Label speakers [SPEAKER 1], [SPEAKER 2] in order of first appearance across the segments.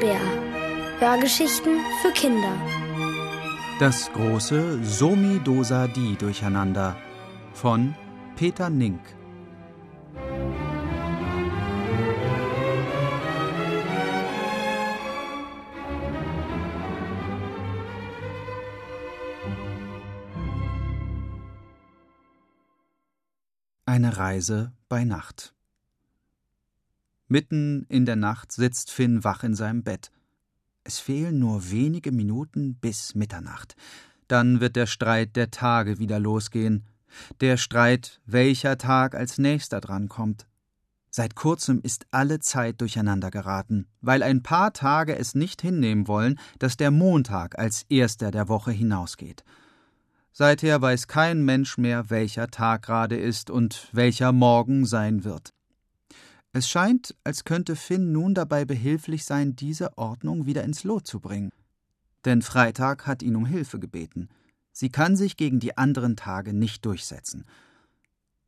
[SPEAKER 1] Bär. Hörgeschichten für Kinder.
[SPEAKER 2] Das große Somi Dosa Di Durcheinander von Peter Nink. Eine Reise bei Nacht. Mitten in der Nacht sitzt Finn wach in seinem Bett. Es fehlen nur wenige Minuten bis Mitternacht. Dann wird der Streit der Tage wieder losgehen. Der Streit, welcher Tag als nächster drankommt. Seit kurzem ist alle Zeit durcheinander geraten, weil ein paar Tage es nicht hinnehmen wollen, dass der Montag als erster der Woche hinausgeht. Seither weiß kein Mensch mehr, welcher Tag gerade ist und welcher morgen sein wird. Es scheint, als könnte Finn nun dabei behilflich sein, diese Ordnung wieder ins Lot zu bringen. Denn Freitag hat ihn um Hilfe gebeten. Sie kann sich gegen die anderen Tage nicht durchsetzen.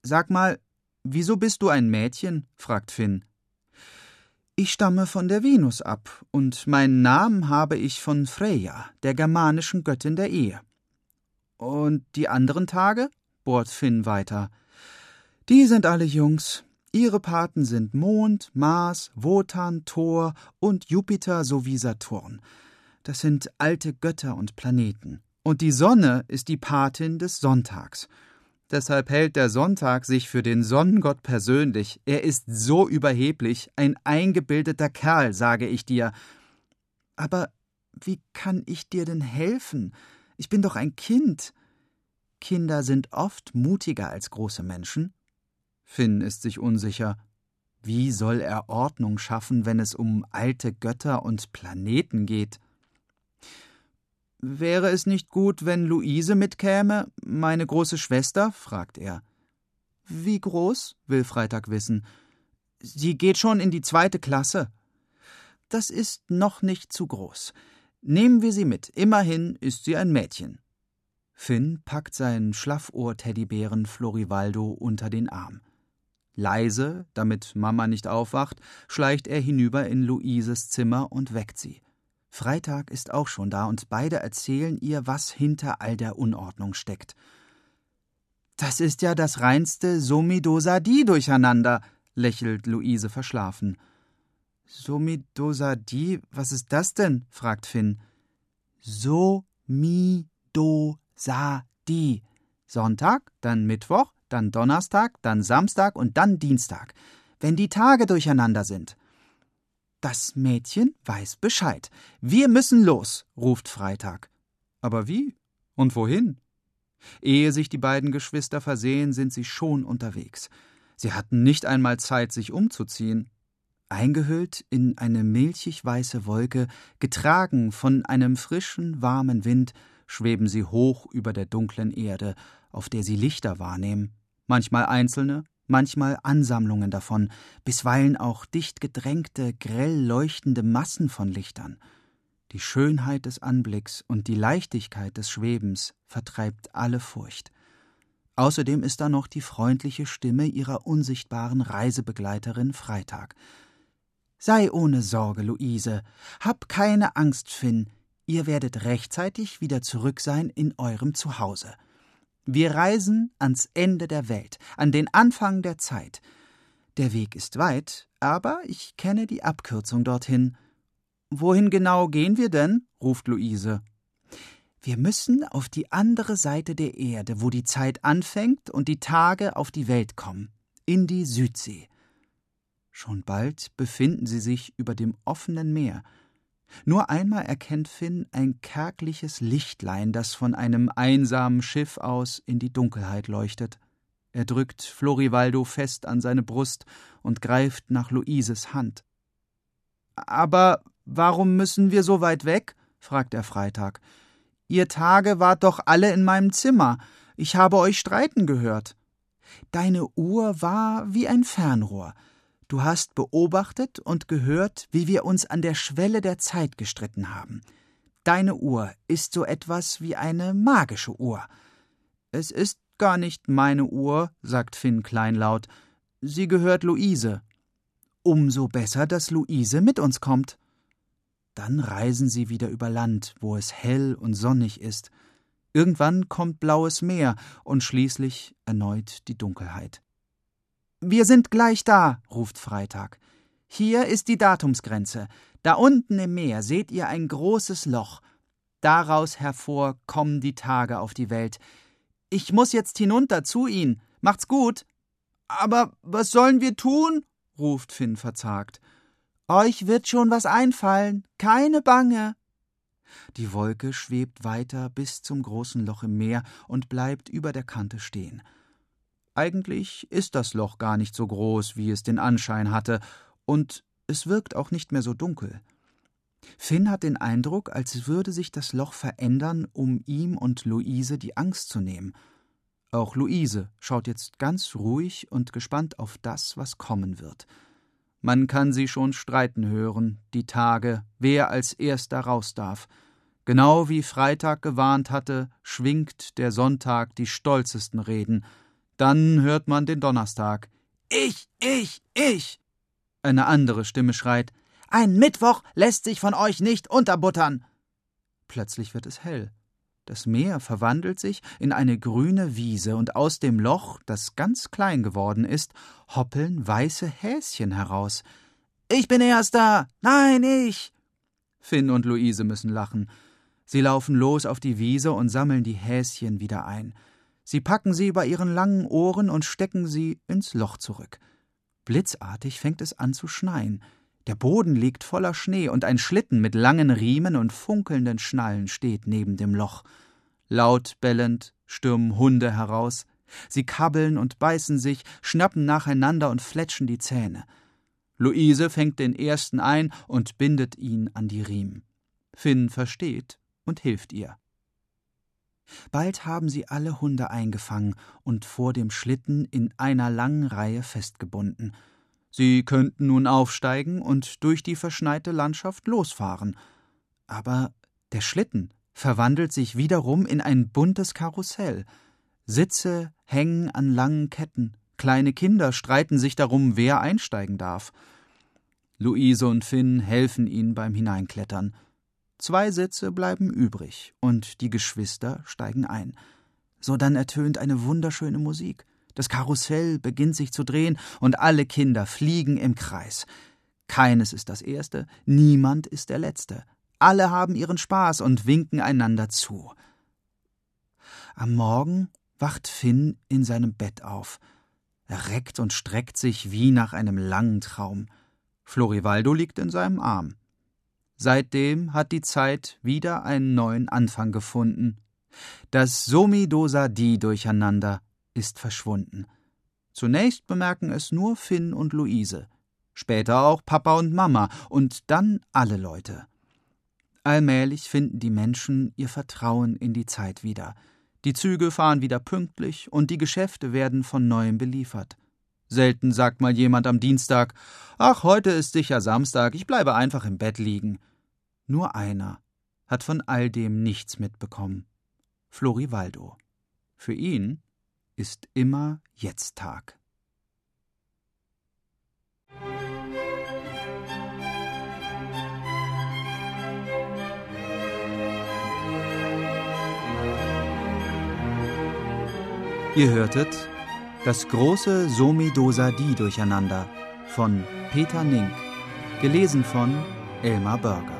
[SPEAKER 2] Sag mal, wieso bist du ein Mädchen? fragt Finn. Ich stamme von der Venus ab, und meinen Namen habe ich von Freya, der germanischen Göttin der Ehe. Und die anderen Tage? bohrt Finn weiter. Die sind alle Jungs. Ihre Paten sind Mond, Mars, Wotan, Thor und Jupiter sowie Saturn. Das sind alte Götter und Planeten. Und die Sonne ist die Patin des Sonntags. Deshalb hält der Sonntag sich für den Sonnengott persönlich. Er ist so überheblich, ein eingebildeter Kerl, sage ich dir. Aber wie kann ich dir denn helfen? Ich bin doch ein Kind. Kinder sind oft mutiger als große Menschen. Finn ist sich unsicher. Wie soll er Ordnung schaffen, wenn es um alte Götter und Planeten geht? Wäre es nicht gut, wenn Luise mitkäme, meine große Schwester? fragt er. Wie groß? will Freitag wissen. Sie geht schon in die zweite Klasse. Das ist noch nicht zu groß. Nehmen wir sie mit. Immerhin ist sie ein Mädchen. Finn packt seinen Schlaffohr-Teddybären Florivaldo unter den Arm. Leise, damit Mama nicht aufwacht, schleicht er hinüber in Luises Zimmer und weckt sie. Freitag ist auch schon da und beide erzählen ihr, was hinter all der Unordnung steckt. Das ist ja das reinste Somidosadi durcheinander, lächelt Luise verschlafen. Somidosadi, was ist das denn? fragt Finn. So-mi-do-sa-di. Sonntag, dann Mittwoch, dann Donnerstag, dann Samstag und dann Dienstag, wenn die Tage durcheinander sind. Das Mädchen weiß Bescheid. Wir müssen los, ruft Freitag. Aber wie? Und wohin? Ehe sich die beiden Geschwister versehen, sind sie schon unterwegs. Sie hatten nicht einmal Zeit, sich umzuziehen. Eingehüllt in eine milchig weiße Wolke, getragen von einem frischen, warmen Wind, schweben sie hoch über der dunklen Erde, auf der sie Lichter wahrnehmen manchmal einzelne, manchmal Ansammlungen davon, bisweilen auch dicht gedrängte, grell leuchtende Massen von Lichtern. Die Schönheit des Anblicks und die Leichtigkeit des Schwebens vertreibt alle Furcht. Außerdem ist da noch die freundliche Stimme ihrer unsichtbaren Reisebegleiterin Freitag. Sei ohne Sorge, Luise, hab keine Angst, Finn, ihr werdet rechtzeitig wieder zurück sein in eurem Zuhause. Wir reisen ans Ende der Welt, an den Anfang der Zeit. Der Weg ist weit, aber ich kenne die Abkürzung dorthin. Wohin genau gehen wir denn? ruft Luise. Wir müssen auf die andere Seite der Erde, wo die Zeit anfängt und die Tage auf die Welt kommen, in die Südsee. Schon bald befinden sie sich über dem offenen Meer, nur einmal erkennt Finn ein kärgliches Lichtlein, das von einem einsamen Schiff aus in die Dunkelheit leuchtet. Er drückt Florivaldo fest an seine Brust und greift nach Luises Hand. Aber warum müssen wir so weit weg? fragt er Freitag. Ihr Tage wart doch alle in meinem Zimmer. Ich habe euch streiten gehört. Deine Uhr war wie ein Fernrohr. Du hast beobachtet und gehört, wie wir uns an der Schwelle der Zeit gestritten haben. Deine Uhr ist so etwas wie eine magische Uhr. Es ist gar nicht meine Uhr, sagt Finn kleinlaut. Sie gehört Luise. Umso besser, dass Luise mit uns kommt. Dann reisen sie wieder über Land, wo es hell und sonnig ist. Irgendwann kommt blaues Meer und schließlich erneut die Dunkelheit. Wir sind gleich da, ruft Freitag. Hier ist die Datumsgrenze. Da unten im Meer seht ihr ein großes Loch. Daraus hervor kommen die Tage auf die Welt. Ich muss jetzt hinunter zu Ihnen. Macht's gut. Aber was sollen wir tun? ruft Finn verzagt. Euch wird schon was einfallen. Keine Bange. Die Wolke schwebt weiter bis zum großen Loch im Meer und bleibt über der Kante stehen. Eigentlich ist das Loch gar nicht so groß, wie es den Anschein hatte, und es wirkt auch nicht mehr so dunkel. Finn hat den Eindruck, als würde sich das Loch verändern, um ihm und Luise die Angst zu nehmen. Auch Luise schaut jetzt ganz ruhig und gespannt auf das, was kommen wird. Man kann sie schon streiten hören, die Tage, wer als erster raus darf. Genau wie Freitag gewarnt hatte, schwingt der Sonntag die stolzesten Reden. Dann hört man den Donnerstag. Ich, ich, ich. Eine andere Stimme schreit Ein Mittwoch lässt sich von euch nicht unterbuttern. Plötzlich wird es hell. Das Meer verwandelt sich in eine grüne Wiese, und aus dem Loch, das ganz klein geworden ist, hoppeln weiße Häschen heraus. Ich bin Erster. Nein, ich. Finn und Luise müssen lachen. Sie laufen los auf die Wiese und sammeln die Häschen wieder ein. Sie packen sie über ihren langen Ohren und stecken sie ins Loch zurück. Blitzartig fängt es an zu schneien. Der Boden liegt voller Schnee und ein Schlitten mit langen Riemen und funkelnden Schnallen steht neben dem Loch. Laut bellend stürmen Hunde heraus. Sie kabbeln und beißen sich, schnappen nacheinander und fletschen die Zähne. Luise fängt den ersten ein und bindet ihn an die Riemen. Finn versteht und hilft ihr. Bald haben sie alle Hunde eingefangen und vor dem Schlitten in einer langen Reihe festgebunden. Sie könnten nun aufsteigen und durch die verschneite Landschaft losfahren. Aber der Schlitten verwandelt sich wiederum in ein buntes Karussell. Sitze hängen an langen Ketten, kleine Kinder streiten sich darum, wer einsteigen darf. Luise und Finn helfen ihnen beim Hineinklettern. Zwei Sitze bleiben übrig, und die Geschwister steigen ein. So dann ertönt eine wunderschöne Musik. Das Karussell beginnt sich zu drehen, und alle Kinder fliegen im Kreis. Keines ist das Erste, niemand ist der Letzte. Alle haben ihren Spaß und winken einander zu. Am Morgen wacht Finn in seinem Bett auf. Er reckt und streckt sich wie nach einem langen Traum. Florivaldo liegt in seinem Arm. Seitdem hat die Zeit wieder einen neuen Anfang gefunden. Das Somi-Dosa-Di-Durcheinander ist verschwunden. Zunächst bemerken es nur Finn und Luise, später auch Papa und Mama und dann alle Leute. Allmählich finden die Menschen ihr Vertrauen in die Zeit wieder. Die Züge fahren wieder pünktlich und die Geschäfte werden von neuem beliefert. Selten sagt mal jemand am Dienstag: Ach, heute ist sicher Samstag, ich bleibe einfach im Bett liegen. Nur einer hat von all dem nichts mitbekommen. Florivaldo. Für ihn ist immer jetzt Tag. Ihr hörtet das große Somi-Dosa-Di-Durcheinander von Peter Nink, gelesen von Elmar Börger.